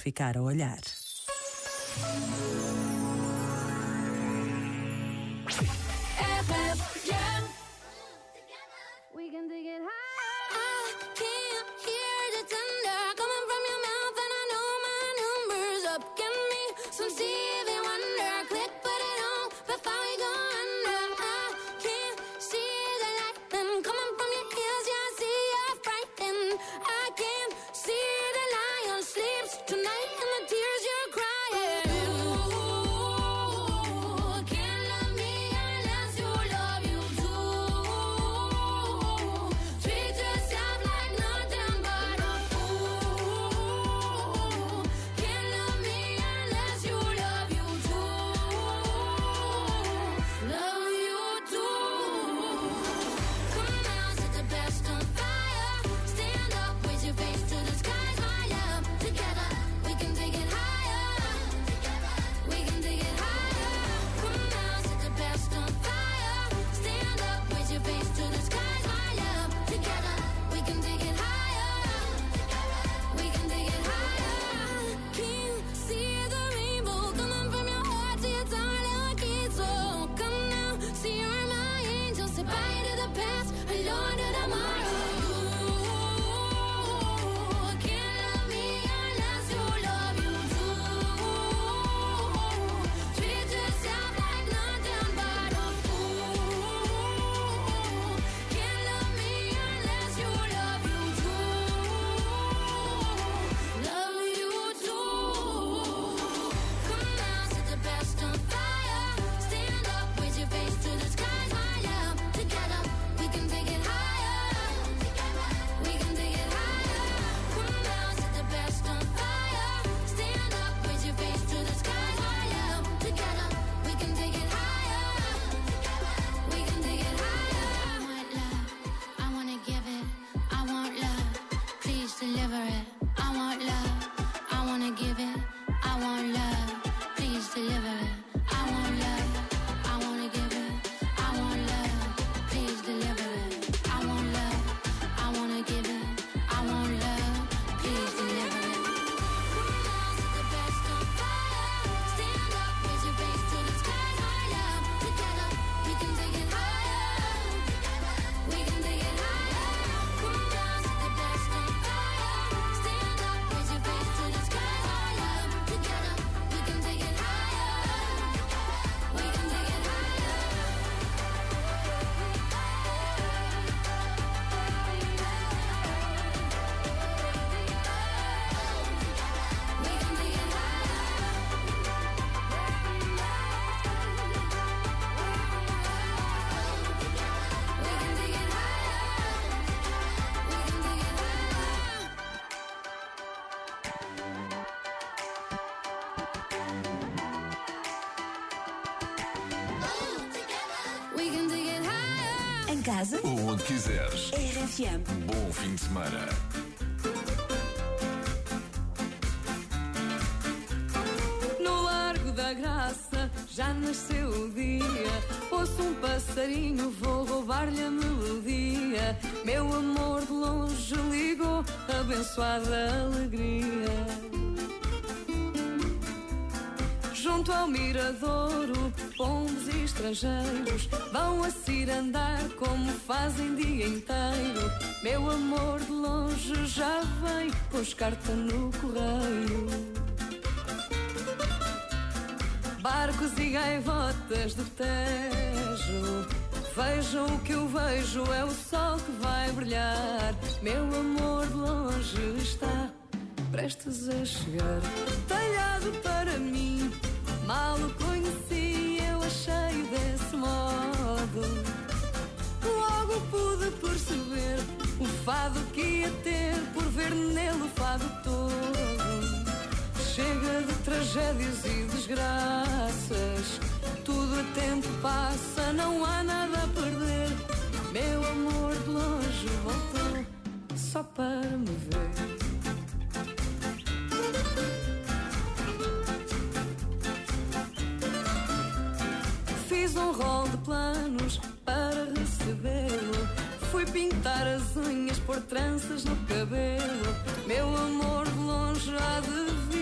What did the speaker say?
ficar a olhar. Em casa ou onde quiseres. RFM. Bom fim de semana. No Largo da Graça já nasceu o dia. Ouço um passarinho, vou roubar-lhe a melodia. Meu amor de longe ligou, abençoada alegria. Junto ao miradouro, pombos e estrangeiros vão a cirandar como fazem dia inteiro. Meu amor de longe já vem pôs carta no correio. Barcos e gaivotas do Tejo. Vejam o que eu vejo, é o sol que vai brilhar. Meu amor de longe está prestes a chegar. Talhado para mim, mal o conheci, eu achei desse modo. Logo pude perceber o fado que ia ter por ver nele o fado todo. Chega de tragédias e desgraças. Rol de planos para recebê-lo. Fui pintar as unhas, pôr tranças no cabelo. Meu amor de longe há de